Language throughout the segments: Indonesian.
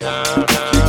down, down.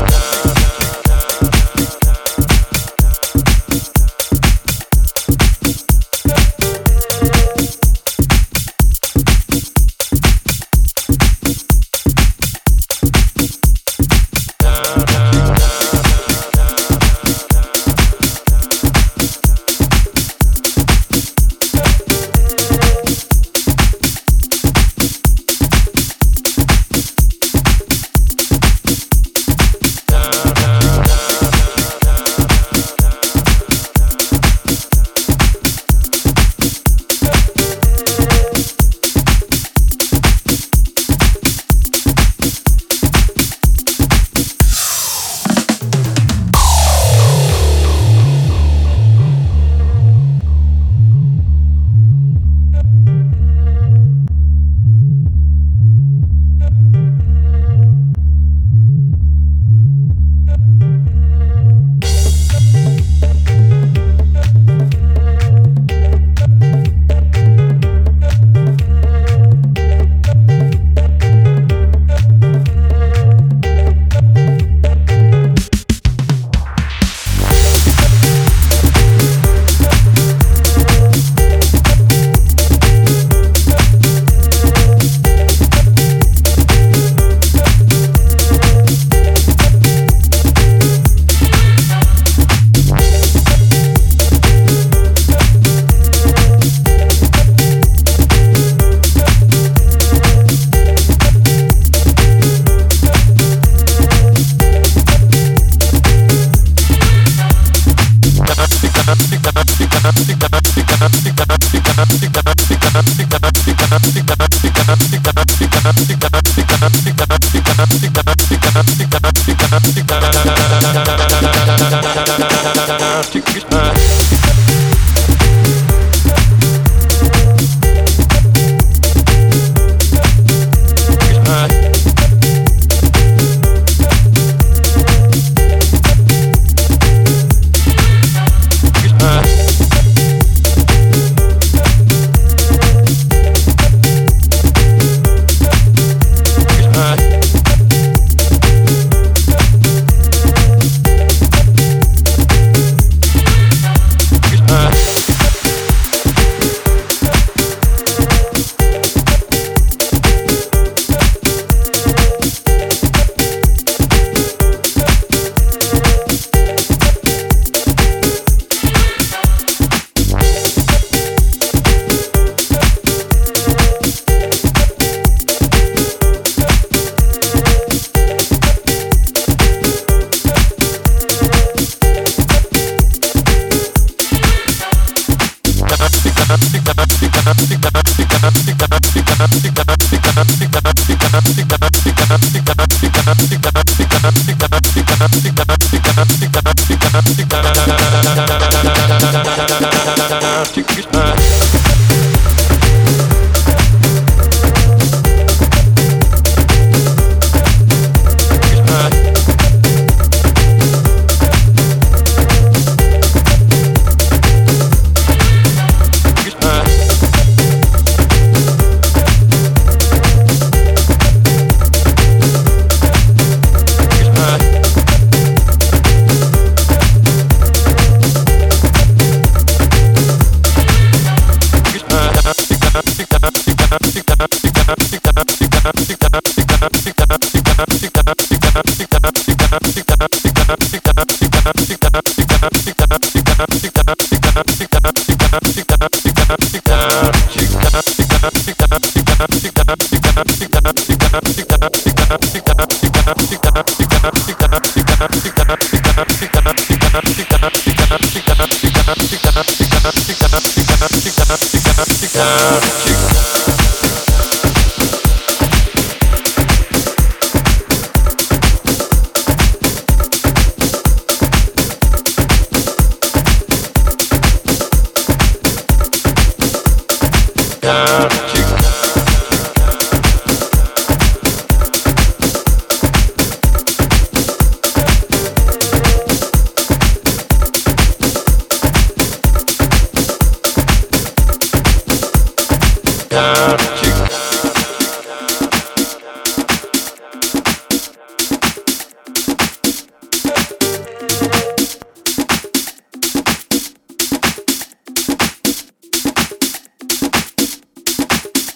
Tick, tick, tick, da da da da da Yeah. girl.